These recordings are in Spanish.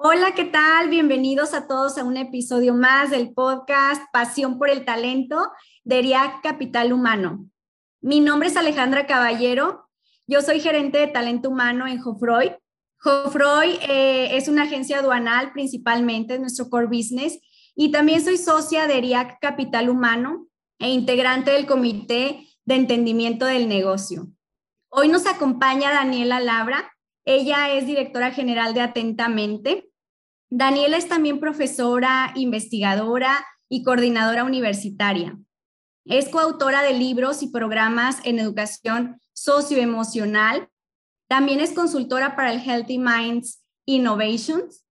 Hola, ¿qué tal? Bienvenidos a todos a un episodio más del podcast Pasión por el Talento de ERIAC Capital Humano. Mi nombre es Alejandra Caballero, yo soy gerente de talento humano en Jofroy. Jofroy eh, es una agencia aduanal principalmente, en nuestro core business, y también soy socia de ERIAC Capital Humano e integrante del Comité de Entendimiento del Negocio. Hoy nos acompaña Daniela Labra. Ella es directora general de Atentamente, Daniela es también profesora, investigadora y coordinadora universitaria. Es coautora de libros y programas en educación socioemocional. También es consultora para el Healthy Minds Innovations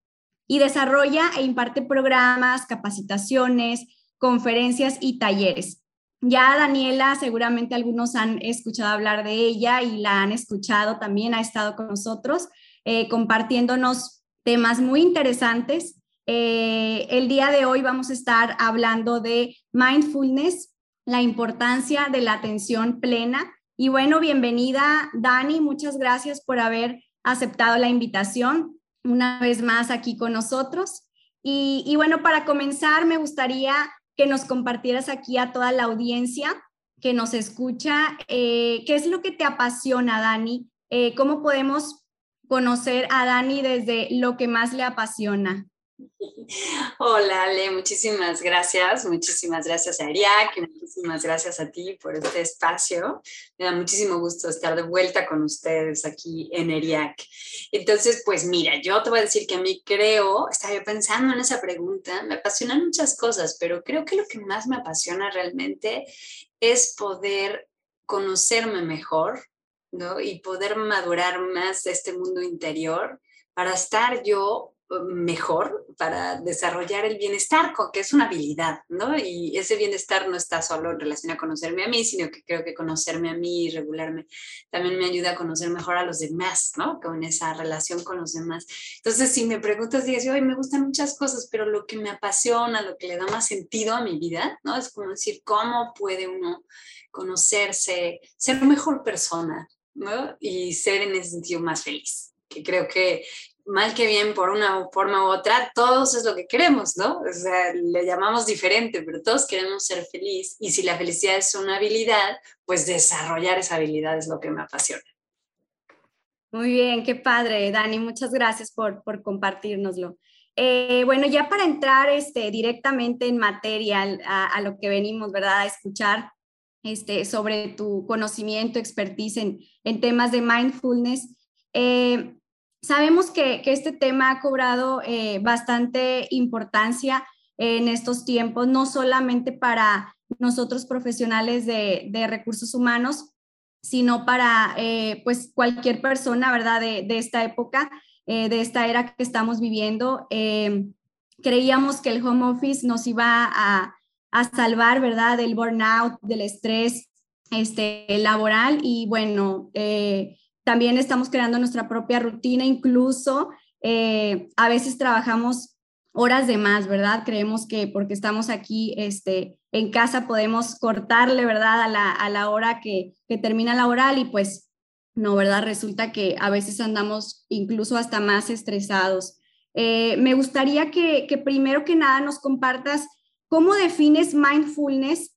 y desarrolla e imparte programas, capacitaciones, conferencias y talleres. Ya Daniela, seguramente algunos han escuchado hablar de ella y la han escuchado también, ha estado con nosotros eh, compartiéndonos temas muy interesantes. Eh, el día de hoy vamos a estar hablando de mindfulness, la importancia de la atención plena. Y bueno, bienvenida Dani, muchas gracias por haber aceptado la invitación una vez más aquí con nosotros. Y, bueno, para comenzar, me gustaría que nos compartieras aquí a toda la audiencia que nos escucha, eh, ¿qué es lo que te apasiona, Dani? Eh, ¿Cómo podemos conocer a Dani desde lo que más le apasiona. Hola, Ale, muchísimas gracias, muchísimas gracias a Ariak, muchísimas gracias a ti por este espacio. Me da muchísimo gusto estar de vuelta con ustedes aquí en ERIAC. Entonces, pues mira, yo te voy a decir que a mí creo, estaba pensando en esa pregunta, me apasionan muchas cosas, pero creo que lo que más me apasiona realmente es poder conocerme mejor, y poder madurar más este mundo interior para estar yo mejor, para desarrollar el bienestar, que es una habilidad, ¿no? Y ese bienestar no está solo en relación a conocerme a mí, sino que creo que conocerme a mí y regularme también me ayuda a conocer mejor a los demás, ¿no? Con esa relación con los demás. Entonces, si me preguntas, dices, hoy me gustan muchas cosas, pero lo que me apasiona, lo que le da más sentido a mi vida, ¿no? Es como decir, ¿cómo puede uno conocerse, ser mejor persona, y ser en ese sentido más feliz, que creo que mal que bien por una forma u otra, todos es lo que queremos, ¿no? O sea, le llamamos diferente, pero todos queremos ser feliz y si la felicidad es una habilidad, pues desarrollar esa habilidad es lo que me apasiona. Muy bien, qué padre, Dani, muchas gracias por, por compartirnoslo. Eh, bueno, ya para entrar este, directamente en materia a, lo que venimos, ¿verdad? A escuchar, este, sobre tu conocimiento, expertise en, en temas de mindfulness. Eh, sabemos que, que, este tema ha cobrado eh, bastante importancia en estos tiempos, no solamente para nosotros profesionales de, de recursos humanos, sino para eh, pues cualquier persona, ¿verdad? De, de esta época, de esta era que estamos viviendo. creíamos que el home office nos iba a, a salvar, ¿verdad? Del burnout, del estrés este, laboral y bueno, eh, también estamos creando nuestra propia rutina, incluso eh, a veces trabajamos horas de más, ¿verdad? Creemos que porque estamos aquí este, en casa podemos cortarle, ¿verdad? A la, a la hora que, que termina laboral y pues no, ¿verdad? Resulta que a veces andamos incluso hasta más estresados. Eh, me gustaría que, que primero que nada nos compartas ¿Cómo defines mindfulness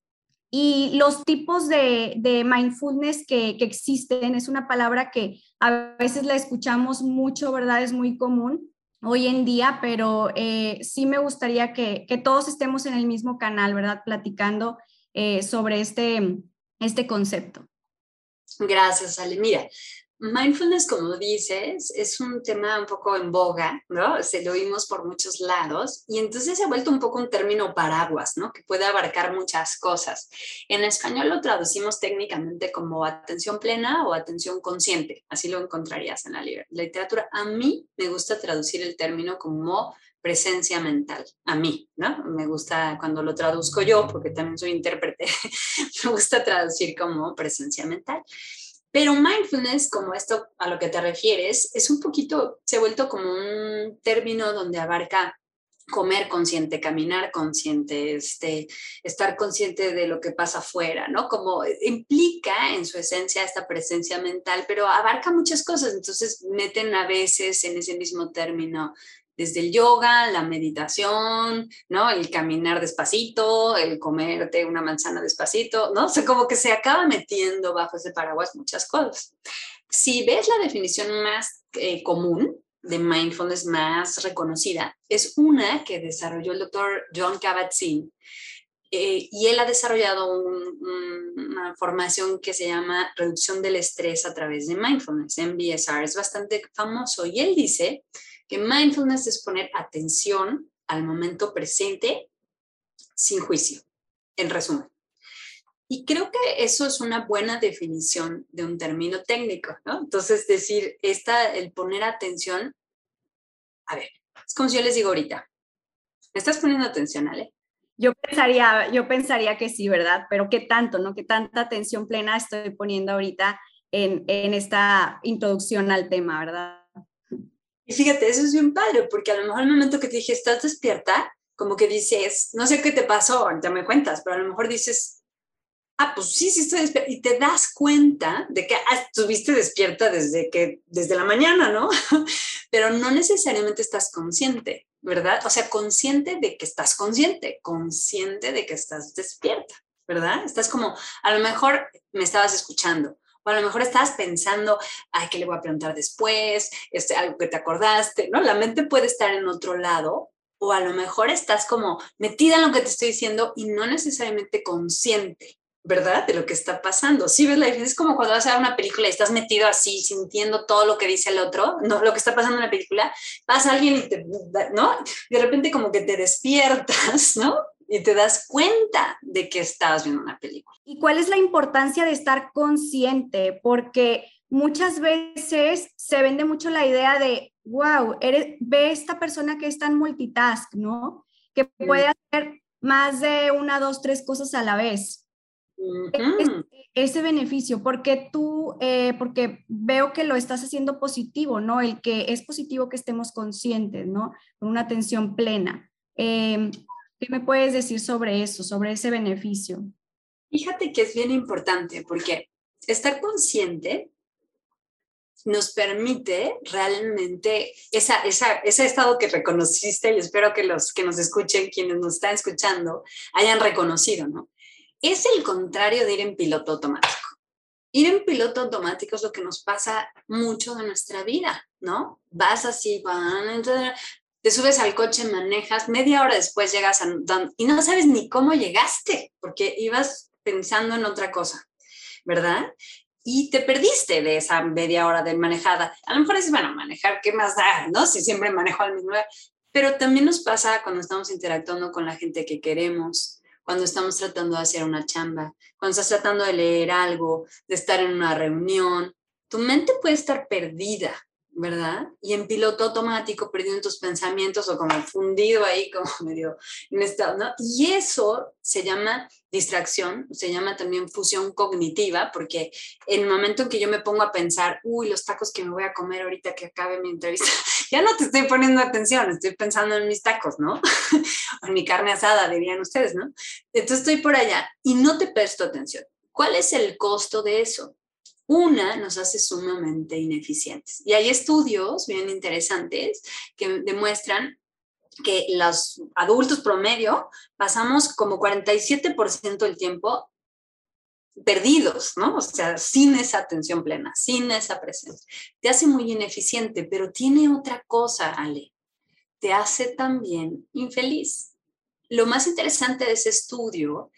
y los tipos de, mindfulness que, existen? Es una palabra que a veces la escuchamos mucho, ¿verdad? Es muy común hoy en día, pero eh, sí me gustaría que, todos estemos en el mismo canal, ¿verdad? Platicando eh, sobre este, este concepto. Gracias, Ale. Mira, Mindfulness, como dices, es un tema un poco en boga, ¿no? Se lo oímos por muchos lados y entonces se ha vuelto un poco un término paraguas, ¿no? Que puede abarcar muchas cosas. En español lo traducimos técnicamente como atención plena o atención consciente, así lo encontrarías en la literatura. A mí me gusta traducir el término como presencia mental, a mí, ¿no? Me gusta cuando lo traduzco yo, porque también soy intérprete, me gusta traducir como presencia mental. Pero mindfulness, como esto a lo que te refieres, es un poquito, se ha vuelto como un término donde abarca comer consciente, caminar consciente, este, estar consciente de lo que pasa afuera, ¿no? Como implica en su esencia esta presencia mental, pero abarca muchas cosas, entonces meten a veces en ese mismo término desde el yoga, la meditación, ¿no? El caminar despacito, el comerte una manzana despacito, ¿no? O sea, como que se acaba metiendo bajo ese paraguas muchas cosas. Si ves la definición más eh, común, de mindfulness más reconocida es una que desarrolló el doctor John Kabat-Zinn eh, y él ha desarrollado una formación que se llama reducción del estrés a través de mindfulness, MBSR, es bastante famoso y él dice que mindfulness es poner atención al momento presente sin juicio, en resumen. Y creo que eso es una buena definición de un término técnico, ¿no? Entonces, decir, esta, el poner atención, a ver, es como si yo les digo ahorita, ¿me estás poniendo atención, Ale? Yo pensaría, yo pensaría que sí, ¿verdad? Pero qué tanto, ¿no? Qué tanta atención plena estoy poniendo ahorita en, en esta introducción al tema, ¿verdad? Fíjate, eso es bien padre, porque a lo mejor el momento que te dije, ¿estás despierta? Como que dices, no sé qué te pasó, ya me cuentas, pero a lo mejor dices, ah, pues sí, sí estoy despierta. Y te das cuenta de que ah, estuviste despierta desde, que, desde la mañana, ¿no? Pero no necesariamente estás consciente, ¿verdad? O sea, consciente de que estás consciente, consciente de que estás despierta, ¿verdad? Estás como, a lo mejor me estabas escuchando. O a lo mejor estabas pensando, ay, ¿qué le voy a preguntar después? Este, algo que te acordaste, ¿no? La mente puede estar en otro lado o a lo mejor estás como metida en lo que te estoy diciendo y no necesariamente consciente, ¿verdad? De lo que está pasando. Sí, ves la diferencia. Es como cuando vas a ver una película y estás metido así, sintiendo todo lo que dice el otro, ¿no? Lo que está pasando en la película. Pasa alguien y te, ¿no? De repente como que te despiertas, ¿no? Y te das cuenta de que estabas viendo una película. ¿Y cuál es la importancia de estar consciente? Porque muchas veces se vende mucho la idea de, wow, eres, ve esta persona que es tan multitask, ¿no? Que puede hacer más de una, dos, tres cosas a la vez ese beneficio, porque tú, eh, porque veo que lo estás haciendo positivo, ¿no? El que es positivo que estemos conscientes, ¿no? Con una atención plena. Em, ¿Qué me puedes decir sobre eso, sobre ese beneficio? Fíjate que es bien importante porque estar consciente nos permite realmente esa, esa, ese estado que reconociste y espero que los que nos escuchen, quienes nos están escuchando, hayan reconocido, ¿no? es el contrario de ir en piloto automático. Ir en piloto automático es lo que nos pasa mucho de nuestra vida, ¿no? Vas así, te subes al coche, manejas, media hora después llegas a y no sabes ni cómo llegaste, porque ibas pensando en otra cosa, ¿verdad? Y te perdiste de esa media hora de manejada. A lo mejor es, bueno, manejar, ¿qué más da? ¿No? Si siempre manejo al mismo. Pero también nos pasa cuando estamos interactuando con la gente que queremos, cuando estamos tratando de hacer una chamba, cuando estás tratando de leer algo, de estar en una reunión, tu mente puede estar perdida, ¿verdad? Y en piloto automático, perdido en tus pensamientos o como fundido ahí, como medio en estado, ¿no? Y eso se llama distracción, se llama también fusión cognitiva, porque en el momento en que yo me pongo a pensar, uy, los tacos que me voy a comer ahorita que acabe mi entrevista, ya no te estoy poniendo atención, estoy pensando en mis tacos, ¿no? o en mi carne asada, dirían ustedes, ¿no? Entonces estoy por allá y no te presto atención. ¿Cuál es el costo de eso? Una nos hace sumamente ineficientes. Y hay estudios bien interesantes que demuestran que los adultos promedio pasamos como 47% del tiempo perdidos, ¿no? O sea, sin esa atención plena, sin esa presencia. Te hace muy ineficiente, pero tiene otra cosa, Ale. Te hace también infeliz. Lo más interesante de ese estudio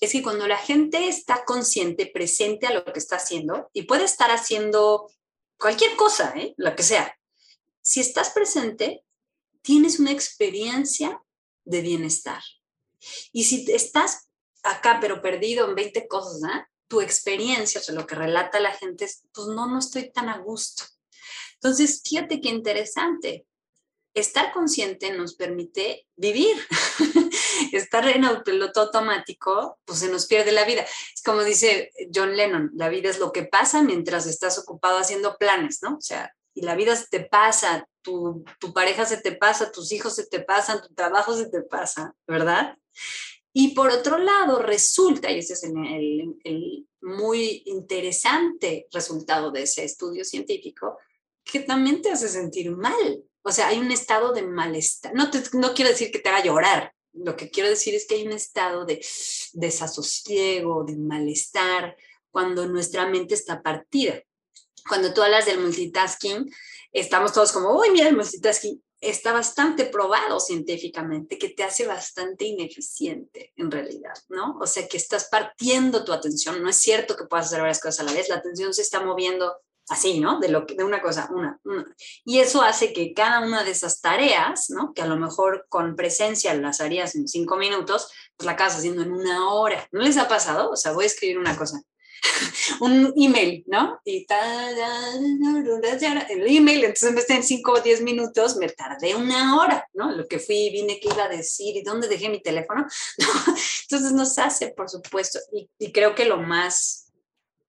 es que cuando la gente está consciente, presente a lo que está haciendo, y puede estar haciendo cualquier cosa, ¿eh? lo que sea, si estás presente, tienes una experiencia de bienestar. Y si estás acá, pero perdido en 20 cosas, ¿eh? tu experiencia, o sea, lo que relata la gente es, pues no, no estoy tan a gusto. Entonces, fíjate qué interesante. estar consciente nos permite vivir. estar en el piloto automático, pues se nos pierde la vida. Es como dice John Lennon, la vida es lo que pasa mientras estás ocupado haciendo planes, ¿no? O sea, y la vida se te pasa, tu, tu pareja se te pasa, tus hijos se te pasan, tu trabajo se te pasa, ¿verdad? Y por otro lado, resulta, y ese es el, muy interesante resultado de ese estudio científico, que también te hace sentir mal. O sea, hay un estado de malestar. No, no quiero decir que te haga llorar. Lo que quiero decir es que hay un estado de desasosiego, de malestar, cuando nuestra mente está partida. Cuando tú hablas del multitasking, estamos todos como, uy, mira el multitasking está bastante probado científicamente que te hace bastante ineficiente en realidad, ¿no? O sea, que estás partiendo tu atención. No es cierto que puedas hacer varias cosas a la vez. La atención se está moviendo así, ¿no? De, lo de una cosa, una, una. Y eso hace que cada una de esas tareas, ¿no? Que a lo mejor con presencia las harías en cinco minutos, pues la acabas haciendo en una hora. ¿No les ha pasado? O sea, voy a escribir una cosa un email, ¿no? Y el email, entonces en vez en 5 o 10 minutos, me tardé una hora, ¿no? Lo que fui, vine, qué iba a decir y dónde dejé mi teléfono. Entonces nos hace, por supuesto, y, y creo que lo más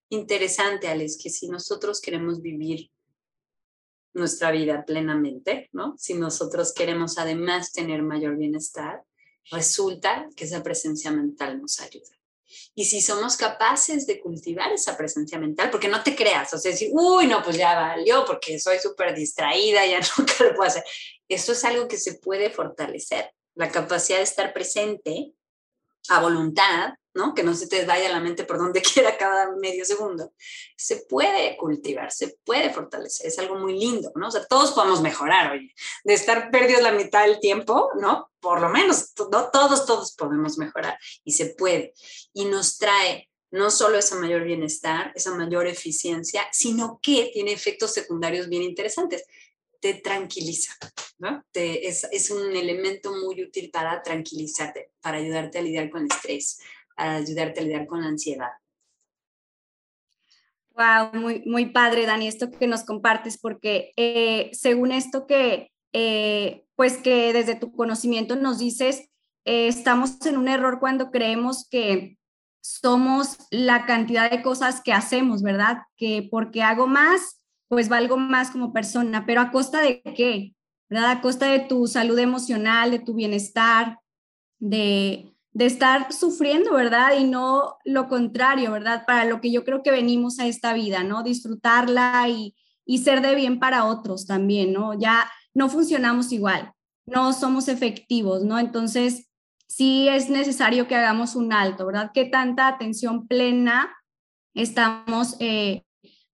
interesante, Alex, que si nosotros queremos vivir nuestra vida plenamente, ¿no? Si nosotros queremos además tener mayor bienestar, resulta que esa presencia mental nos ayuda. Y si somos capaces de cultivar esa presencia mental, porque no te creas, o sea, decir, uy, no, pues ya valió, porque soy súper distraída, ya nunca lo puedo hacer. Eso es algo que se puede fortalecer, la capacidad de estar presente a voluntad ¿no? Que no se te vaya la mente por donde quiera cada medio segundo. Se puede cultivar, se puede fortalecer, es algo muy lindo, ¿no? O sea, todos podemos mejorar, oye, de estar perdidos la mitad del tiempo, ¿no? Por lo menos, no, todos, todos podemos mejorar y se puede. Y nos trae no solo esa mayor bienestar, esa mayor eficiencia, sino que tiene efectos secundarios bien interesantes te tranquiliza, ¿no? Es, es, un elemento muy útil para tranquilizarte, para ayudarte a lidiar con el estrés, a ayudarte a lidiar con la ansiedad. Wow, muy, muy padre, Dani, esto que nos compartes, porque eh, según esto que, eh, pues que desde tu conocimiento nos dices, eh, estamos en un error cuando creemos que somos la cantidad de cosas que hacemos, ¿verdad? Que porque hago más, pues valgo más como persona, pero a costa de qué, ¿verdad? A costa de tu salud emocional, de tu bienestar, de, de estar sufriendo, ¿verdad? Y no lo contrario, ¿verdad? Para lo que yo creo que venimos a esta vida, ¿no? Disfrutarla y, y ser de bien para otros también, ¿no? Ya no funcionamos igual, no somos efectivos, ¿no? Entonces, sí es necesario que hagamos un alto, ¿verdad? ¿Qué tanta atención plena estamos eh,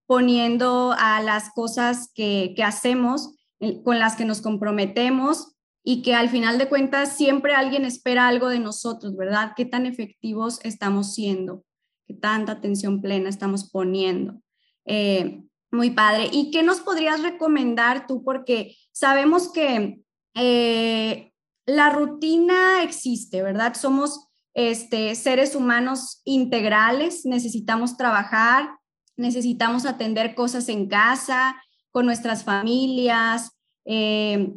poniendo a las cosas que, que hacemos, eh, con las que nos comprometemos y que al final de cuentas siempre alguien espera algo de nosotros, ¿verdad? ¿Qué tan efectivos estamos siendo? ¿Qué tanta atención plena estamos poniendo? Eh, muy padre. ¿Y qué nos podrías recomendar tú? Porque sabemos que eh, la rutina existe, ¿verdad? Somos este, seres humanos integrales, necesitamos trabajar, necesitamos atender cosas en casa, con nuestras familias, eh,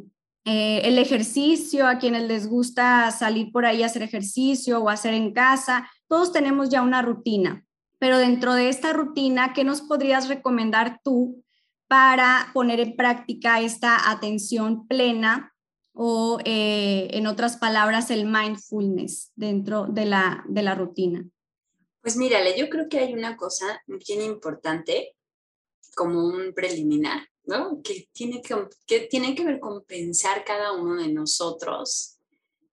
eh, el ejercicio, a quienes les gusta salir por ahí a hacer ejercicio o hacer en casa, todos tenemos ya una rutina, pero dentro de esta rutina, ¿qué nos podrías recomendar tú para poner en práctica esta atención plena o, eh, en otras palabras, el mindfulness dentro de la, de la rutina? Pues mírale, yo creo que hay una cosa bien importante como un preliminar que tiene que, que tiene que ver con pensar cada uno de nosotros,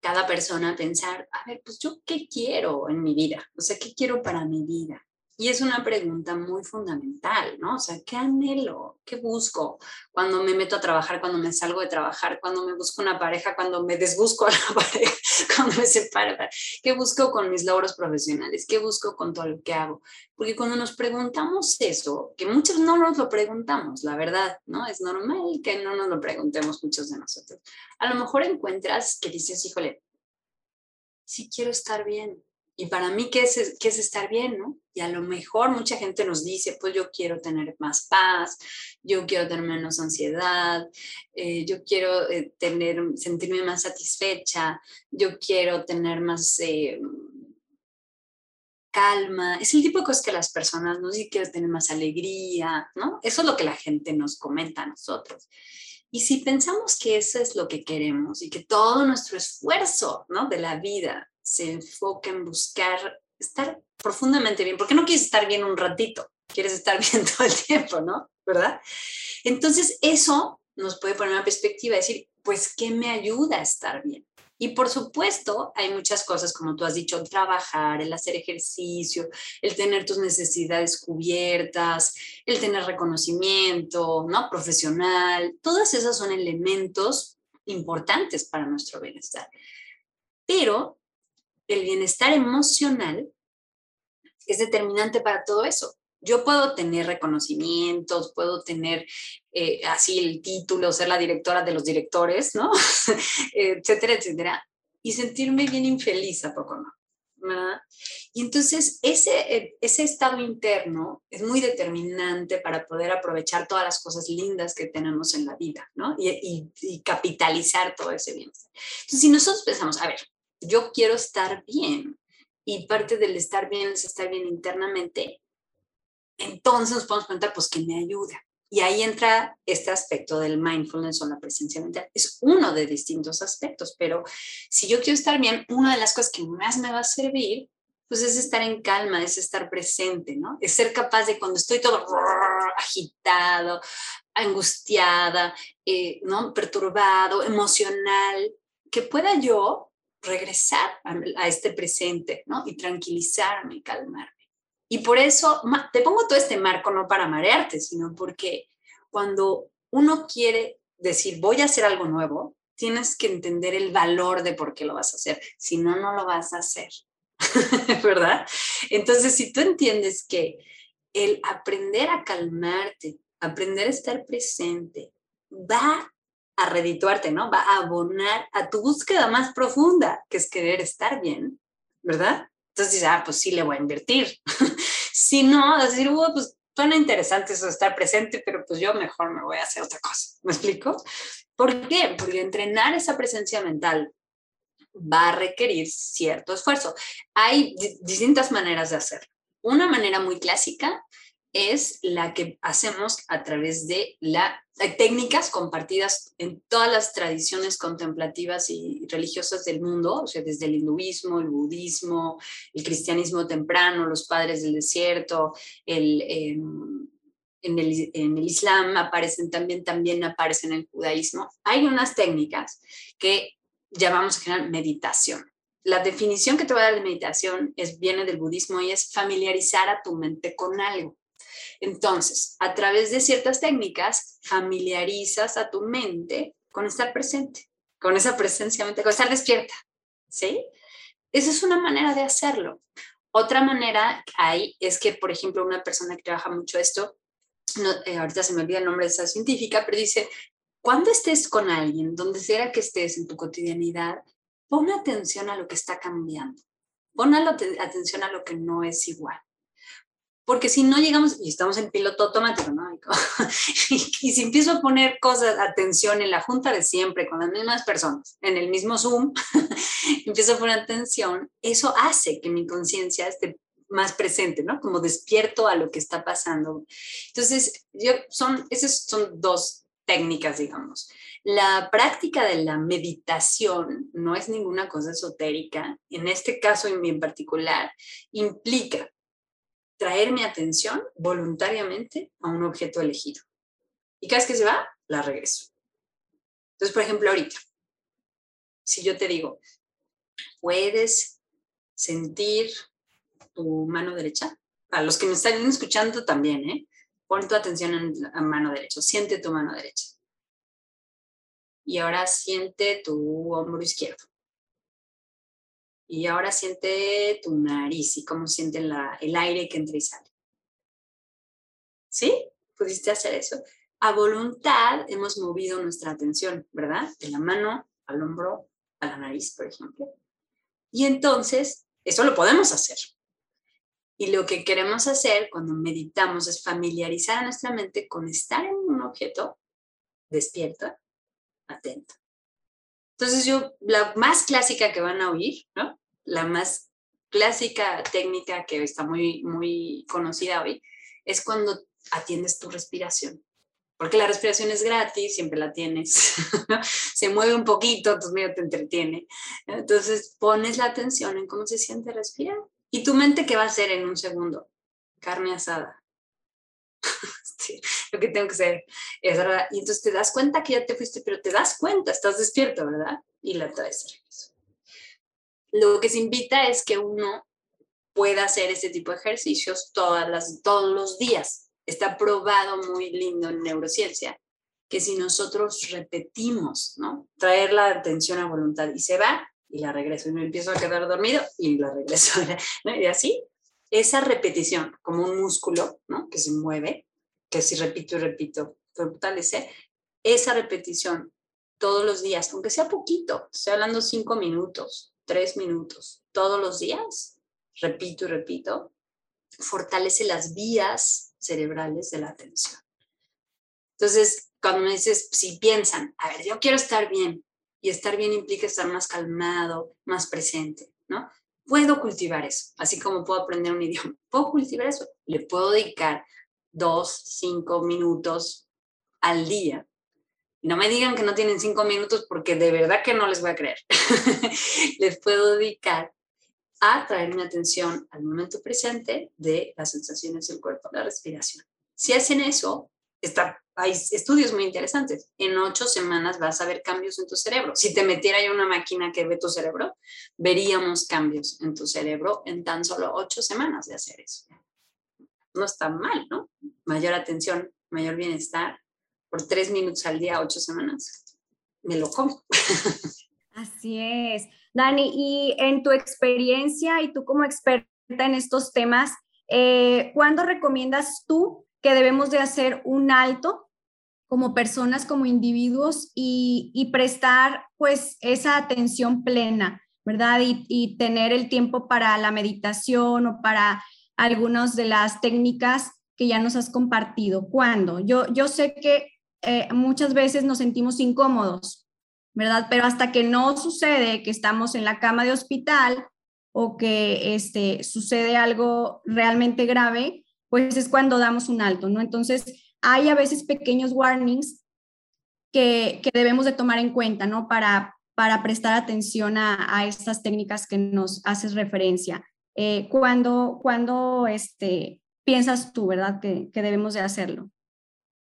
cada persona, pensar, a ver, pues yo qué quiero en mi vida, o sea, qué quiero para mi vida. Y es una pregunta muy fundamental, ¿no? O sea, ¿qué anhelo? ¿Qué busco? Cuando me meto a trabajar, cuando me salgo de trabajar, cuando me busco una pareja, cuando me desbusco a la pareja, cuando me separo. ¿Qué busco con mis logros profesionales? ¿Qué busco con todo lo que hago? Porque cuando nos preguntamos eso, que muchos no nos lo preguntamos, la verdad, ¿no? Es normal que no nos lo preguntemos muchos de nosotros. A lo mejor encuentras que dices, híjole, sí quiero estar bien, Y para mí, ¿qué es, qué es estar bien? ¿no? Y a lo mejor mucha gente nos dice, pues yo quiero tener más paz, yo quiero tener menos ansiedad, eh, yo quiero eh, tener, sentirme más satisfecha, yo quiero tener más eh, calma. Es el tipo de cosas que las personas nos dicen, quiero tener más alegría, ¿no? Eso es lo que la gente nos comenta a nosotros. Y si pensamos que eso es lo que queremos y que todo nuestro esfuerzo ¿no? de la vida se enfoca en buscar estar profundamente bien, porque no quieres estar bien un ratito, quieres estar bien todo el tiempo, ¿no? ¿Verdad? Entonces eso nos puede poner una perspectiva, decir, pues, ¿qué me ayuda a estar bien? Y por supuesto, hay muchas cosas, como tú has dicho, trabajar, el hacer ejercicio, el tener tus necesidades cubiertas, el tener reconocimiento, ¿no? Profesional, todas esas son elementos importantes para nuestro bienestar. Pero el bienestar emocional es determinante para todo eso. Yo puedo tener reconocimientos, puedo tener eh, así el título, ser la directora de los directores, ¿no? etcétera, etcétera, y sentirme bien infeliz, ¿a poco no? Y entonces ese, eh, ese estado interno es muy determinante para poder aprovechar todas las cosas lindas que tenemos en la vida, ¿no? Y, y, y capitalizar todo ese bienestar. Entonces, si nosotros pensamos, a ver, yo quiero estar bien y parte del estar bien es estar bien internamente, entonces nos podemos preguntar, pues, ¿qué me ayuda? Y ahí entra este aspecto del mindfulness o la presencia mental. Es uno de distintos aspectos, pero si yo quiero estar bien, una de las cosas que más me va a servir, pues es estar en calma, es estar presente, ¿no? Es ser capaz de cuando estoy todo agitado, angustiada, eh, ¿no? Perturbado, emocional, que pueda yo regresar a, este presente, ¿no? Y tranquilizarme, calmarme. Y por eso te pongo todo este marco no para marearte, sino porque cuando uno quiere decir voy a hacer algo nuevo, tienes que entender el valor de por qué lo vas a hacer. Si no, no lo vas a hacer. ¿Verdad? Entonces, si tú entiendes que el aprender a calmarte, aprender a estar presente, va a redituarte, ¿no? Va a abonar a tu búsqueda más profunda, que es querer estar bien, ¿verdad? Entonces dices, ah, pues sí, le voy a invertir. si no, decir, pues suena interesante eso estar presente, pero pues yo mejor me voy a hacer otra cosa. ¿Me explico? ¿Por qué? Porque entrenar esa presencia mental va a requerir cierto esfuerzo. Hay distintas maneras de hacerlo. Una manera muy clásica es la que hacemos a través de la, técnicas compartidas en todas las tradiciones contemplativas y religiosas del mundo, o sea, desde el hinduismo, el budismo, el cristianismo temprano, los padres del desierto, el, em, en, el, islam aparecen también, también aparecen en el judaísmo. Hay unas técnicas que llamamos en general meditación. La definición que te voy a dar de meditación es, viene del budismo y es familiarizar a tu mente con algo. Entonces, a través de ciertas técnicas, familiarizas a tu mente con estar presente, con esa presencia mental, con estar despierta, ¿sí? Esa es una manera de hacerlo. Otra manera hay es que, por ejemplo, una persona que trabaja mucho esto, eh, ahorita se me olvida el nombre de esa científica, pero dice, cuando estés con alguien, donde sea que estés en tu cotidianidad, pon atención a lo que está cambiando. Pon atención a lo que no es igual porque si no llegamos, y estamos en piloto automático, ¿no? y, si empiezo a poner cosas, atención en la junta de siempre, con las mismas personas, en el mismo Zoom, empiezo a poner atención, eso hace que mi conciencia esté más presente, ¿no? Como despierto a lo que está pasando. Entonces, yo, son, esas son dos técnicas, digamos. La práctica de la meditación no es ninguna cosa esotérica. En este caso en particular, implica traer mi atención voluntariamente a un objeto elegido. Y cada vez que se va, la regreso. Entonces, por ejemplo, ahorita, si yo te digo, ¿puedes sentir tu mano derecha? A los que me están escuchando también, ¿eh? Pon tu atención en la mano derecha, siente tu mano derecha. Y ahora siente tu hombro izquierdo. Y ahora siente tu nariz y cómo siente el aire que entra y sale. ¿Sí? ¿Pudiste hacer eso? A voluntad hemos movido nuestra atención, ¿verdad? De la mano al hombro, a la nariz, por ejemplo. Y entonces Eso lo podemos hacer. Y lo que queremos hacer cuando meditamos es familiarizar a nuestra mente con estar en un objeto despierto, atento. Entonces yo, la más clásica que van a oír, ¿no? La más clásica técnica que está muy, muy conocida hoy, es cuando atiendes tu respiración. Porque la respiración es gratis, siempre la tienes. se mueve un poquito, entonces medio te entretiene. Entonces pones la atención en cómo se siente respirar. ¿Y tu mente qué va a hacer en un segundo? Carne asada. lo que tengo que hacer es verdad. Y entonces te das cuenta que ya te fuiste, pero te das cuenta, estás despierto, ¿verdad? Y la traes Lo que se invita es que uno pueda hacer este tipo de ejercicios todas las, todos los días está probado muy lindo en neurociencia, que si nosotros repetimos, ¿no? Traer la atención a voluntad y se va y la regreso y me empiezo a quedar dormido y la regreso, ¿no? Y así, esa repetición como un músculo, ¿no? Que se mueve, que si repito y repito, fortalece, esa repetición todos los días, aunque sea poquito, estoy hablando cinco minutos, tres minutos, todos los días, repito y repito, fortalece las vías cerebrales de la atención. Entonces, cuando me dices, si piensan, a ver, yo quiero estar bien, y estar bien implica estar más calmado, más presente, ¿no? Puedo cultivar eso, así como puedo aprender un idioma. ¿Puedo cultivar eso? Le puedo dedicar dos, cinco minutos al día. No me digan que no tienen cinco minutos porque de verdad que no les voy a creer. les puedo dedicar a traer mi atención al momento presente de las sensaciones del cuerpo, la respiración. Si hacen eso, está, hay estudios muy interesantes. En ocho semanas vas a ver cambios en tu cerebro. Si te metiera yo una máquina que ve tu cerebro, veríamos cambios en tu cerebro en tan solo ocho semanas de hacer eso. No está mal, ¿no? Mayor atención, mayor bienestar, por tres minutos al día, ocho semanas. Me lo como. Así es. Dani, y en tu experiencia y tú como experta en estos temas, eh, ¿cuándo recomiendas tú que debemos de hacer un alto como personas, como individuos y, prestar pues esa atención plena, ¿verdad? Y, tener el tiempo para la meditación o para algunas de las técnicas que ya nos has compartido. ¿Cuándo? Yo, yo sé que eh, muchas veces nos sentimos incómodos ¿verdad? Pero hasta que no sucede que estamos en la cama de hospital o que este, sucede algo realmente grave, pues es cuando damos un alto, ¿no? Entonces, hay a veces pequeños warnings que, que debemos de tomar en cuenta, ¿no? Para, para prestar atención a, a estas técnicas que nos haces referencia. Eh, cuando, cuando este, piensas tú, ¿verdad? Que, que debemos de hacerlo.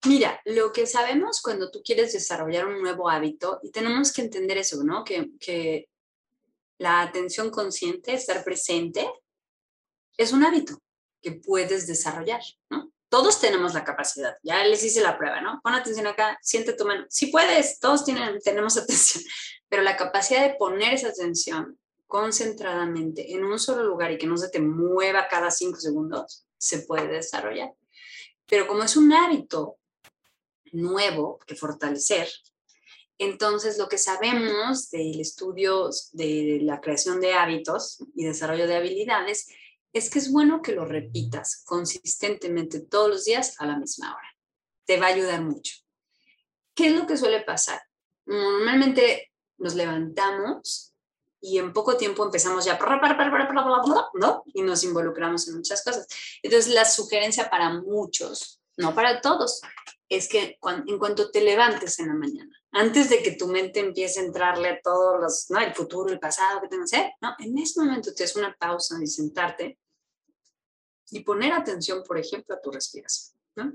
Mira, lo que sabemos cuando tú quieres desarrollar un nuevo hábito, y tenemos que entender eso, ¿no? Que, que la atención consciente, estar presente, es un hábito que puedes desarrollar, ¿no? Todos tenemos la capacidad, ya les hice la prueba, ¿no? Pon atención acá, siente tu mano. Si puedes, todos tienen, tenemos atención, pero la capacidad de poner esa atención concentradamente en un solo lugar y que no se te mueva cada cinco segundos, se puede desarrollar. Pero como es un hábito nuevo que fortalecer. Entonces, lo que sabemos del estudio de la creación de hábitos y desarrollo de habilidades es que es bueno que lo repitas consistentemente todos los días a la misma hora. Te va a ayudar mucho. ¿Qué es lo que suele pasar? Normalmente nos levantamos y en poco tiempo empezamos ya, ¿no? Y nos involucramos en muchas cosas. Entonces, la sugerencia para muchos, no para todos, es que en cuanto te levantes en la mañana, antes de que tu mente empiece a entrarle a todos los, ¿no? El futuro, el pasado, que tengas, ¿eh? ¿no? En ese momento te das una pausa y sentarte y poner atención, por ejemplo, a tu respiración, ¿no?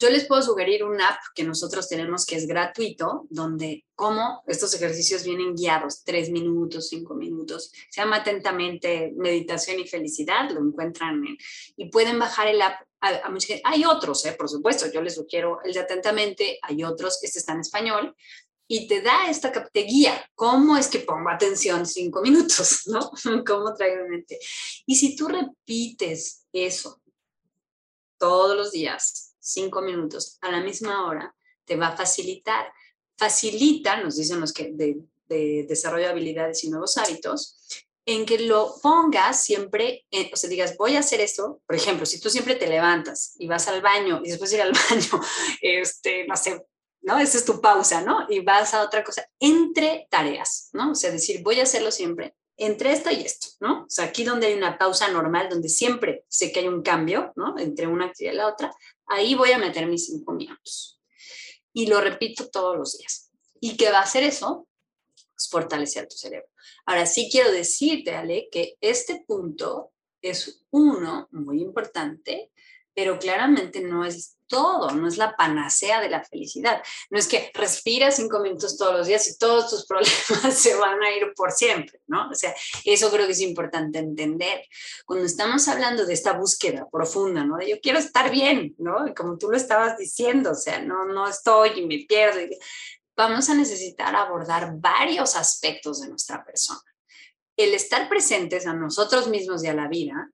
Yo les puedo sugerir una app que nosotros tenemos que es gratuito, donde como estos ejercicios vienen guiados, tres minutos, cinco minutos, se llama atentamente meditación y felicidad, lo encuentran y pueden bajar el app. hay otros, ¿eh? por supuesto, yo les sugiero el de atentamente, hay otros, este está en español, y te da esta, te guía, cómo es que pongo atención cinco minutos, ¿no? Cómo traigo mente. Y si tú repites eso todos los días, cinco minutos a la misma hora, te va a facilitar. Facilita, nos dicen los que de, desarrollo de habilidades y nuevos hábitos, en que lo pongas siempre, o sea, digas, voy a hacer esto, por ejemplo, si tú siempre te levantas y vas al baño y después de ir al baño, este, no sé, ¿no? Esa es tu pausa, ¿no? Y vas a otra cosa, entre tareas, ¿no? O sea, decir, voy a hacerlo siempre entre esto y esto, ¿no? O sea, aquí donde hay una pausa normal, donde siempre sé que hay un cambio, ¿no? Entre una actividad y la otra, ahí voy a meter mis cinco minutos. Y lo repito todos los días. ¿Y qué va a hacer eso? Pues fortalecer tu cerebro. Ahora sí quiero decirte, Ale, que este punto es uno muy importante, pero claramente no es todo, no es la panacea de la felicidad. No es que respiras cinco minutos todos los días y todos tus problemas se van a ir por siempre, ¿no? O sea, eso creo que es importante entender. Cuando estamos hablando de esta búsqueda profunda, ¿no? De yo quiero estar bien, ¿no? Como tú lo estabas diciendo, o sea, no, no estoy y me pierdo. Vamos a necesitar abordar varios aspectos de nuestra persona. El estar presentes a nosotros mismos y a la vida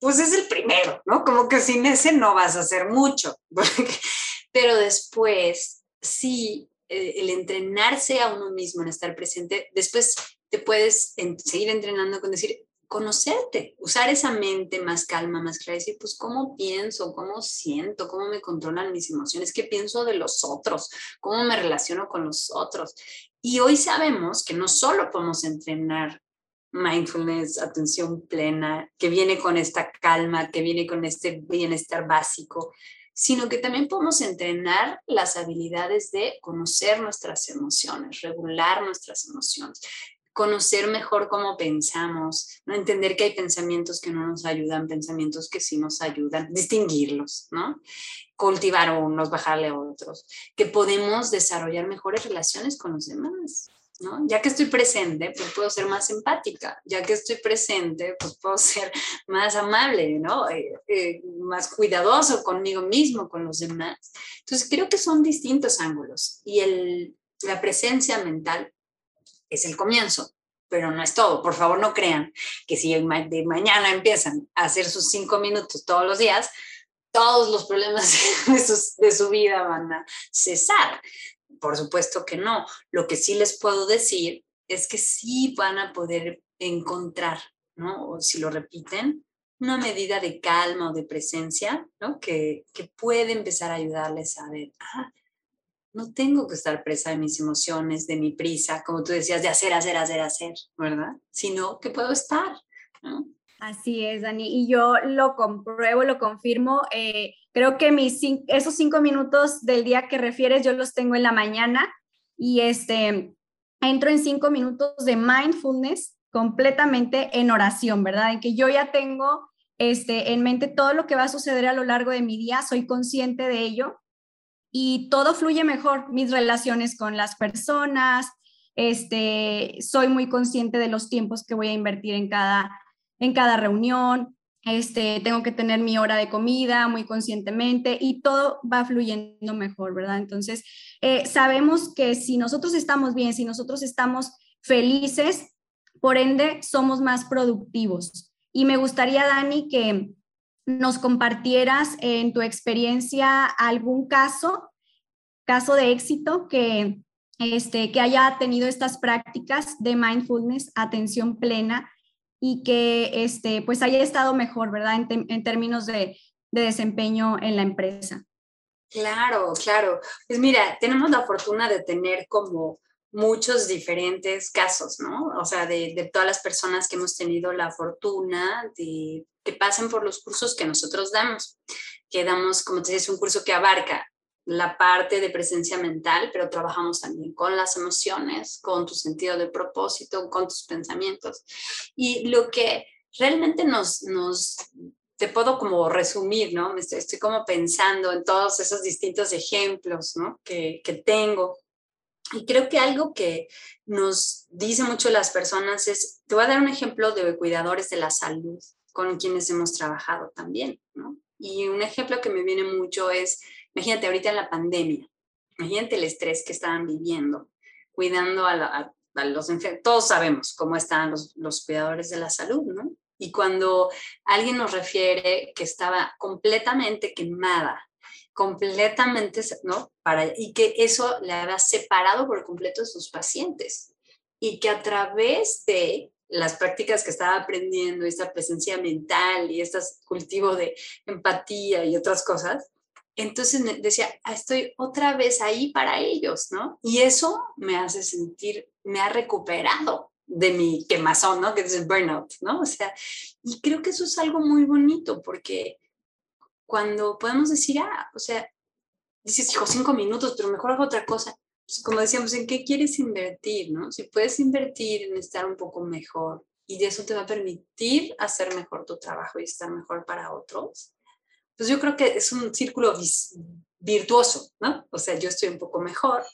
pues es el primero, ¿no? Como que sin ese no vas a hacer mucho. Pero después, sí, eh, el entrenarse a uno mismo en estar presente, después te puedes seguir entrenando con decir, conocerte, usar esa mente más calma, más clara, decir, pues, ¿cómo pienso? ¿Cómo siento? ¿Cómo me controlan mis emociones? ¿Qué pienso de los otros? ¿Cómo me relaciono con los otros? Y hoy sabemos que no solo podemos entrenar mindfulness, atención plena, que viene con esta calma, que viene con este bienestar básico, sino que también podemos entrenar las habilidades de conocer nuestras emociones, regular nuestras emociones, conocer mejor cómo pensamos, entender que hay pensamientos que no nos ayudan, pensamientos que sí nos ayudan, distinguirlos, ¿no? cultivar unos, bajarle a otros, que podemos desarrollar mejores relaciones con los demás. Ya que estoy presente, pues puedo ser más empática, ya que estoy presente, pues puedo ser más amable, ¿no? Eh, eh, más cuidadoso conmigo mismo, con los demás. Entonces, creo que son distintos ángulos y el, la presencia mental es el comienzo, pero no es todo. Por favor, no crean que si de mañana empiezan a hacer sus cinco minutos todos los días, todos los problemas de, de su vida van a cesar. Por supuesto que no. Lo que sí les puedo decir es que sí van a poder encontrar, ¿no? O si lo repiten, una medida de calma o de presencia, ¿no? Que, que puede empezar a ayudarles a ver, ah, no tengo que estar presa de mis emociones, de mi prisa, como tú decías, de hacer, hacer, hacer, hacer, ¿verdad? Sino que puedo estar. Así es, Dani. Y yo lo compruebo, lo confirmo. Eh, creo que mis esos cinco minutos del día que refieres, yo los tengo en la mañana y este, entro en cinco minutos de mindfulness completamente en oración, ¿verdad? En que yo ya tengo este, en mente todo lo que va a suceder a lo largo de mi día, soy consciente de ello y todo fluye mejor, mis relaciones con las personas, este, soy muy consciente de los tiempos que voy a invertir en cada en cada reunión, este, tengo que tener mi hora de comida muy conscientemente y todo va fluyendo mejor, ¿verdad? Entonces, eh, sabemos que si nosotros estamos bien, si nosotros estamos felices, por ende, somos más productivos. Y me gustaría, Dani, que nos compartieras en tu experiencia algún caso, caso de éxito que, este, que haya tenido estas prácticas de mindfulness, atención plena y que este, pues haya estado mejor, ¿verdad? En, términos de, desempeño en la empresa. Claro, claro. Pues mira, tenemos la fortuna de tener como muchos diferentes casos, ¿no? O sea, de, de, todas las personas que hemos tenido la fortuna de que pasen por los cursos que nosotros damos, que damos, como te dices, un curso que abarca la parte de presencia mental, pero trabajamos también con las emociones, con tu sentido de propósito, con tus pensamientos. Y lo que realmente nos, nos te puedo como resumir, ¿no? Estoy, como pensando en todos esos distintos ejemplos, ¿no? Que, que tengo. Y creo que algo que nos dice mucho las personas es, te voy a dar un ejemplo de cuidadores de la salud con quienes hemos trabajado también, ¿no? Y un ejemplo que me viene mucho es Imagínate ahorita la pandemia, imagínate el estrés que estaban viviendo, cuidando a, los enfermos. Todos sabemos cómo están los, los cuidadores de la salud, ¿no? Y cuando alguien nos refiere que estaba completamente quemada, completamente, ¿no? Para, y que eso le había separado por completo de sus pacientes. Y que a través de las prácticas que estaba aprendiendo, esta presencia mental y este cultivo de empatía y otras cosas, entonces decía, ah, estoy otra vez ahí para ellos, ¿no? Y eso me hace sentir, me ha recuperado de mi quemazón, ¿no? Que es el burnout, ¿no? O sea, y creo que eso es algo muy bonito porque cuando podemos decir, ah, o sea, dices, hijo, cinco minutos, pero mejor hago otra cosa. Pues como decíamos, ¿en qué quieres invertir, no? Si puedes invertir en estar un poco mejor y eso te va a permitir hacer mejor tu trabajo y estar mejor para otros, pues yo creo que es un círculo virtuoso, ¿no? O sea, yo estoy un poco mejor,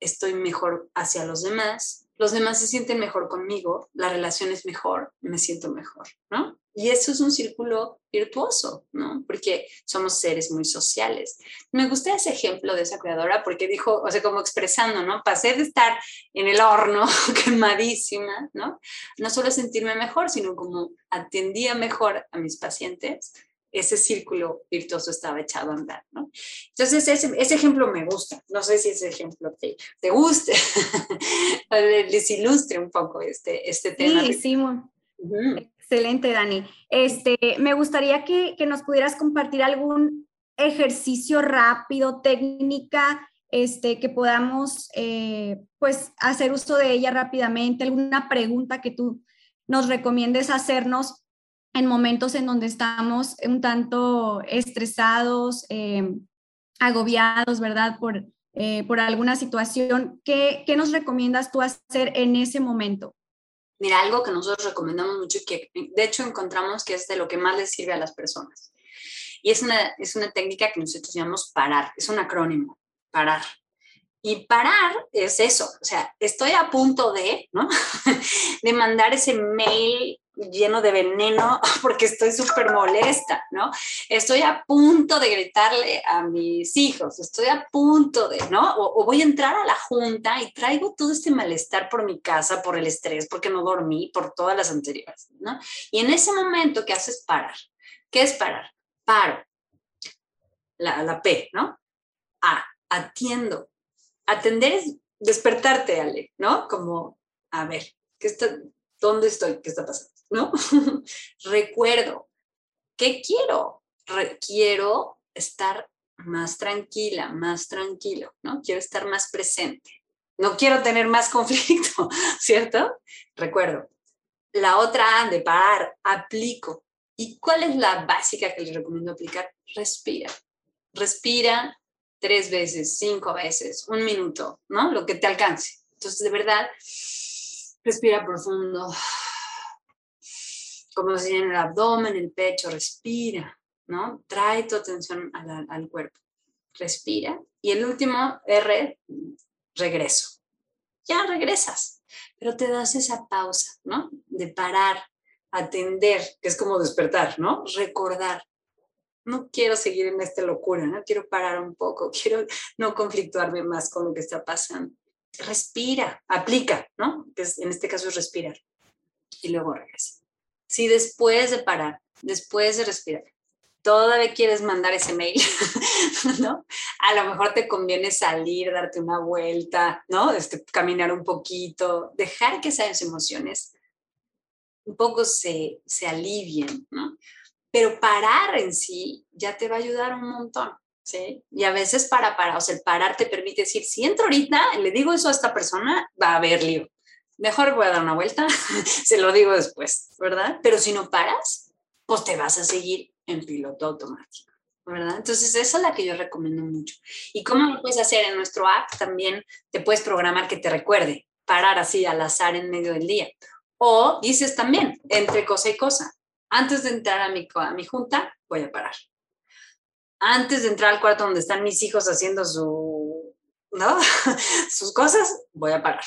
estoy mejor hacia los demás los demás se sienten mejor conmigo, la relación es mejor, me siento mejor, ¿no? Y eso es un círculo virtuoso, ¿no? Porque somos seres muy sociales. Me gusta ese ejemplo de esa cuidadora porque dijo, o sea, como expresando, ¿no? Pasé de estar en el horno quemadísima, ¿no? No solo sentirme mejor, sino como atendía mejor a mis pacientes, ese círculo virtuoso estaba echado a andar, ¿no? Entonces, ese, ese ejemplo me gusta. No sé si ese ejemplo te, te guste, les ilustre un poco este, este tema. Sí, sí, excelente, Dani. Este, me gustaría que, que, nos pudieras compartir algún ejercicio rápido, técnica, este, que podamos, eh, pues, hacer uso de ella rápidamente, alguna pregunta que tú nos recomiendes hacernos en momentos en donde estamos un tanto estresados, eh, agobiados, ¿verdad? Por, eh, por alguna situación. ¿Qué, ¿Qué, nos recomiendas tú hacer en ese momento? Mira, algo que nosotros recomendamos mucho y que de hecho encontramos que es de lo que más les sirve a las personas. Y es una, es una técnica que nosotros llamamos parar, es un acrónimo, parar. Y parar es eso, o sea, estoy a punto de, ¿no? de mandar ese mail lleno de veneno porque estoy súper molesta, ¿no? Estoy a punto de gritarle a mis hijos, estoy a punto de, ¿no? O, voy a entrar a la junta y traigo todo este malestar por mi casa, por el estrés, porque no dormí, por todas las anteriores, ¿no? Y en ese momento, ¿qué haces? Parar. ¿Qué es parar? Paro. La, la P, ¿no? A, atiendo. Atender es despertarte, Ale, ¿no? Como, a ver, ¿qué está, ¿dónde estoy? ¿Qué está pasando? ¿No? Recuerdo, ¿qué quiero? quiero estar más tranquila, más tranquilo, ¿no? Quiero estar más presente. No quiero tener más conflicto, ¿cierto? Recuerdo. La otra de parar, aplico. ¿Y cuál es la básica que les recomiendo aplicar? Respira. Respira tres veces, cinco veces, un minuto, ¿no? Lo que te alcance. Entonces, de verdad, respira profundo como si en el abdomen, el pecho, respira, ¿no? Trae tu atención al, cuerpo, respira. Y el último, R, regreso. Ya regresas, pero te das esa pausa, ¿no? De parar, atender, que es como despertar, ¿no? Recordar. No quiero seguir en esta locura, ¿no? Quiero parar un poco, quiero no conflictuarme más con lo que está pasando. Respira, aplica, ¿no? Que en este caso es respirar. Y luego regresa. Si después de parar, después de respirar, todavía quieres mandar ese mail, ¿no? A lo mejor te conviene salir, darte una vuelta, ¿no? Este, caminar un poquito, dejar que esas emociones un poco se, se alivien, ¿no? Pero parar en sí ya te va a ayudar un montón, ¿sí? Y a veces para parar, o sea, el parar te permite decir, si entro ahorita, le digo eso a esta persona, va a haber lío, mejor voy a dar una vuelta, se lo digo después, ¿verdad? Pero si no paras, pues te vas a seguir en piloto automático, ¿verdad? Entonces, esa es la que yo recomiendo mucho. ¿Y cómo lo puedes hacer? En nuestro app también te puedes programar que te recuerde, parar así al azar en medio del día. O dices también, entre cosa y cosa, antes de entrar a mi, a mi junta, voy a parar. Antes de entrar al cuarto donde están mis hijos haciendo su, ¿no? sus cosas, voy a parar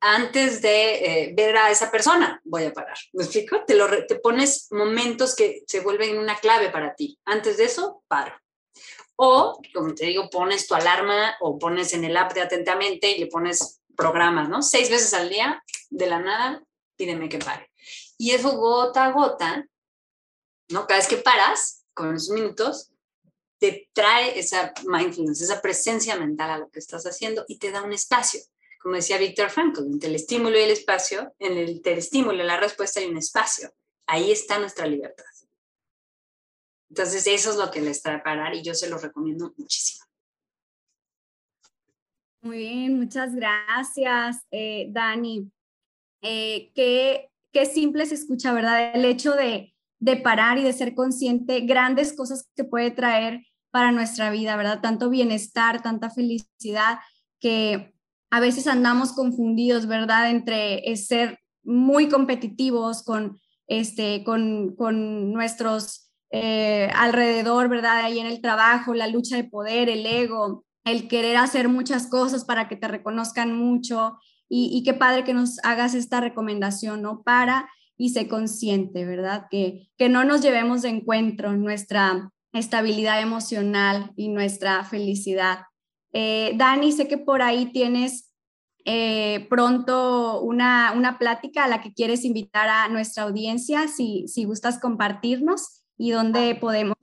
antes de eh, ver a esa persona, voy a parar. ¿Me explico? Te, lo te pones momentos que se vuelven una clave para ti. Antes de eso, paro. O, como te digo, pones tu alarma o pones en el app de atentamente y le pones programas, ¿no? Seis veces al día, de la nada, pídeme que pare. Y eso gota a gota, ¿no? Cada vez que paras, con esos minutos, te trae esa mindfulness, esa presencia mental a lo que estás haciendo y te da un espacio como decía Víctor Frankl, entre el estímulo y el espacio, en el, el estímulo y la respuesta hay un espacio. Ahí está nuestra libertad. Entonces, eso es lo que les trae parar y yo se lo recomiendo muchísimo. Muy bien, muchas gracias, eh, Dani. Eh, qué, qué simple se escucha, ¿verdad? El hecho de, de parar y de ser consciente, grandes cosas que puede traer para nuestra vida, ¿verdad? Tanto bienestar, tanta felicidad, que a veces andamos confundidos, ¿verdad? Entre ser muy competitivos con, este, con, con nuestros eh, alrededor, ¿verdad? Ahí en el trabajo, la lucha de poder, el ego, el querer hacer muchas cosas para que te reconozcan mucho. Y, qué padre que nos hagas esta recomendación, ¿no? Para y sé consciente, ¿verdad? Que, que no nos llevemos de encuentro nuestra estabilidad emocional y nuestra felicidad. Eh, Dani, sé que por ahí tienes eh, pronto una, una plática a la que quieres invitar a nuestra audiencia, si, si gustas compartirnos y dónde podemos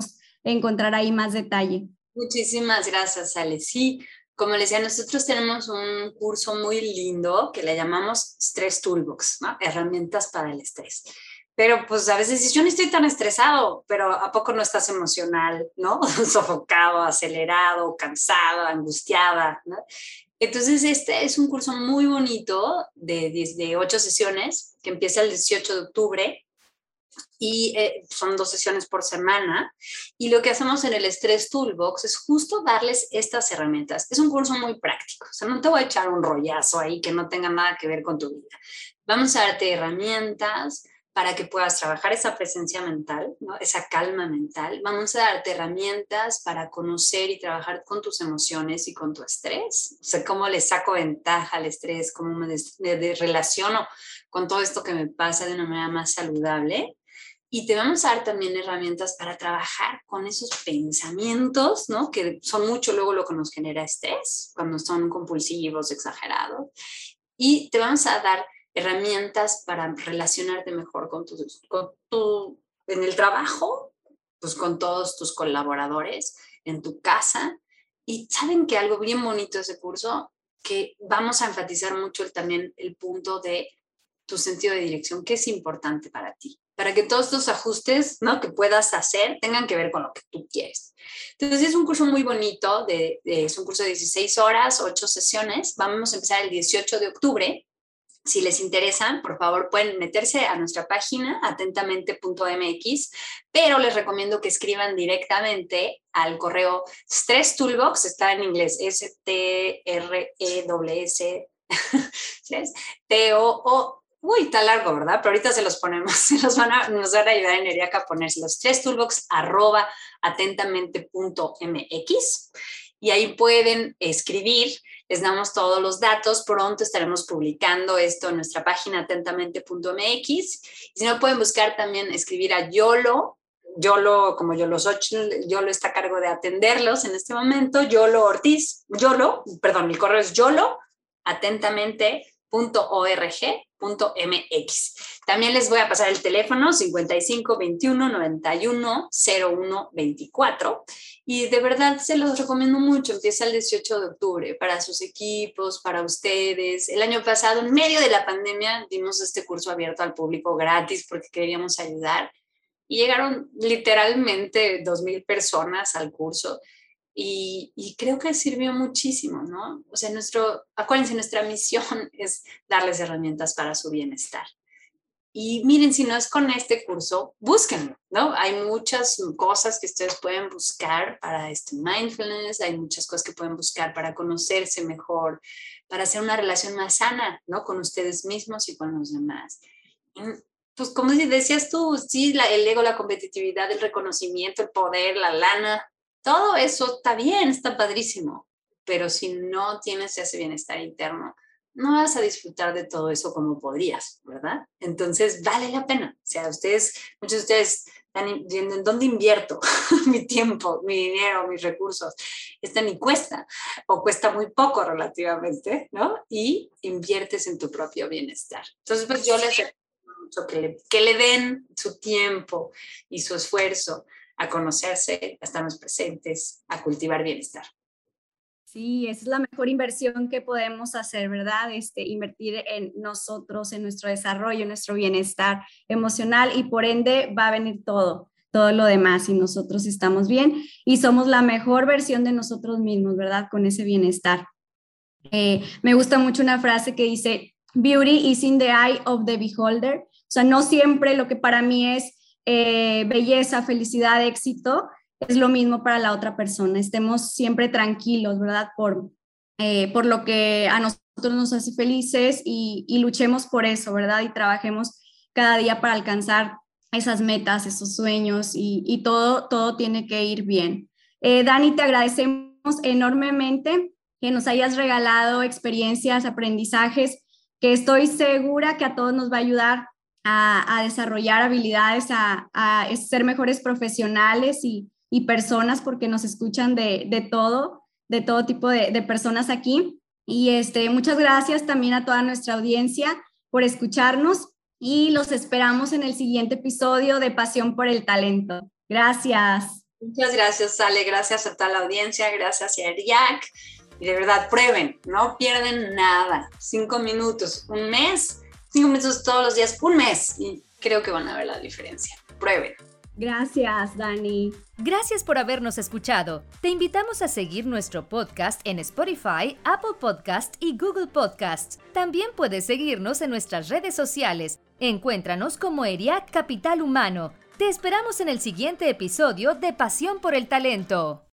encontrar ahí más detalle. Muchísimas gracias, Ale. Sí, como les decía, nosotros tenemos un curso muy lindo que le llamamos Stress Toolbox, herramientas para el estrés. Pero pues a veces yo no estoy tan estresado, pero ¿a poco no estás emocional, ¿no? Sofocado, acelerado, cansado, angustiada, ¿no? Entonces, este es un curso muy bonito de, de ocho sesiones que empieza el 18 de octubre y eh, son dos sesiones por semana. Y lo que hacemos en el Stress Toolbox es justo darles estas herramientas. Es un curso muy práctico, o sea, no te voy a echar un rollazo ahí que no tenga nada que ver con tu vida. Vamos a darte herramientas para que puedas trabajar esa presencia mental, ¿no? esa calma mental. Vamos a darte herramientas para conocer y trabajar con tus emociones y con tu estrés. O sea, cómo le saco ventaja al estrés, cómo me, me relaciono con todo esto que me pasa de una manera más saludable y te vamos a dar también herramientas para trabajar con esos pensamientos, ¿no? Que son mucho luego lo que nos genera estrés, cuando son compulsivos, exagerados. Y te vamos a dar herramientas para relacionarte mejor con tu, con tu en el trabajo, pues con todos tus colaboradores, en tu casa. Y saben que algo bien bonito de ese curso, que vamos a enfatizar mucho también el punto de tu sentido de dirección, que es importante para ti para que todos estos ajustes ¿no? que puedas hacer tengan que ver con lo que tú quieres. Entonces es un curso muy bonito, de, es un curso de 16 horas, 8 sesiones. Vamos a empezar el 18 de octubre. Si les interesan, por favor pueden meterse a nuestra página atentamente.mx, pero les recomiendo que escriban directamente al correo Stress Toolbox, está en inglés, S-T-R-E-S, T-O-O uy, está largo, ¿verdad? Pero ahorita se los ponemos, nos van a, nos van a ayudar en Eriaca a ponérselos. Tres toolbox arroba atentamente.mx y ahí pueden escribir, les damos todos los datos, pronto estaremos publicando esto en nuestra página atentamente.mx y si no pueden buscar también escribir a YOLO, YOLO, como YOLO ocho, YOLO está a cargo de atenderlos en este momento, YOLO Ortiz, YOLO, perdón, mi correo es YOLO, atentamente .org.mx. También les voy a pasar el teléfono 55 21 91 01 24 y de verdad se los recomiendo mucho. Empieza el 18 de octubre para sus equipos, para ustedes. El año pasado, en medio de la pandemia, dimos este curso abierto al público gratis porque queríamos ayudar y llegaron literalmente 2.000 personas al curso y, creo que sirvió muchísimo, ¿no? O sea, nuestro, acuérdense, nuestra misión es darles herramientas para su bienestar. Y miren, si no es con este curso, búsquenlo, ¿no? Hay muchas cosas que ustedes pueden buscar para este mindfulness, hay muchas cosas que pueden buscar para conocerse mejor, para hacer una relación más sana, ¿no? Con ustedes mismos y con los demás. pues como decías tú, sí, la, el ego, la competitividad, el reconocimiento, el poder, la lana, todo eso está bien, está padrísimo, pero si no tienes ese bienestar interno, no vas a disfrutar de todo eso como podrías, ¿verdad? Entonces, vale la pena. O sea, ustedes, muchos de ustedes están viendo en dónde invierto mi tiempo, mi dinero, mis recursos. Esta ni cuesta o cuesta muy poco relativamente, ¿no? Y inviertes en tu propio bienestar. Entonces, pues yo les mucho que le, que le den su tiempo y su esfuerzo a conocerse, a estarnos presentes, a cultivar bienestar. Sí, esa es la mejor inversión que podemos hacer, ¿verdad? Este, invertir en nosotros, en nuestro desarrollo, en nuestro bienestar emocional y por ende va a venir todo, todo lo demás y nosotros estamos bien y somos la mejor versión de nosotros mismos, ¿verdad? Con ese bienestar. Eh, me gusta mucho una frase que dice, beauty is in the eye of the beholder. O sea, no siempre lo que para mí es eh, belleza, felicidad, éxito, es lo mismo para la otra persona. Estemos siempre tranquilos, ¿verdad? Por, eh, por lo que a nosotros nos hace felices y, luchemos por eso, ¿verdad? Y trabajemos cada día para alcanzar esas metas, esos sueños y, todo, todo tiene que ir bien. Eh, Dani, te agradecemos enormemente que nos hayas regalado experiencias, aprendizajes, que estoy segura que a todos nos va a ayudar a, desarrollar habilidades, a, ser mejores profesionales y, personas porque nos escuchan de, todo, de todo tipo de, de, personas aquí. Y este, muchas gracias también a toda nuestra audiencia por escucharnos y los esperamos en el siguiente episodio de Pasión por el Talento. Gracias. Muchas gracias, Ale. Gracias a toda la audiencia. Gracias a Eriac. Y de verdad, prueben, no pierden nada. Cinco minutos, un mes, cinco minutos todos los días, un mes. Y creo que van a ver la diferencia. Prueben. Gracias, Dani. Gracias por habernos escuchado. Te invitamos a seguir nuestro podcast en Spotify, Apple Podcast y Google Podcast. También puedes seguirnos en nuestras redes sociales. Encuéntranos como ERIAC Capital Humano. Te esperamos en el siguiente episodio de Pasión por el Talento.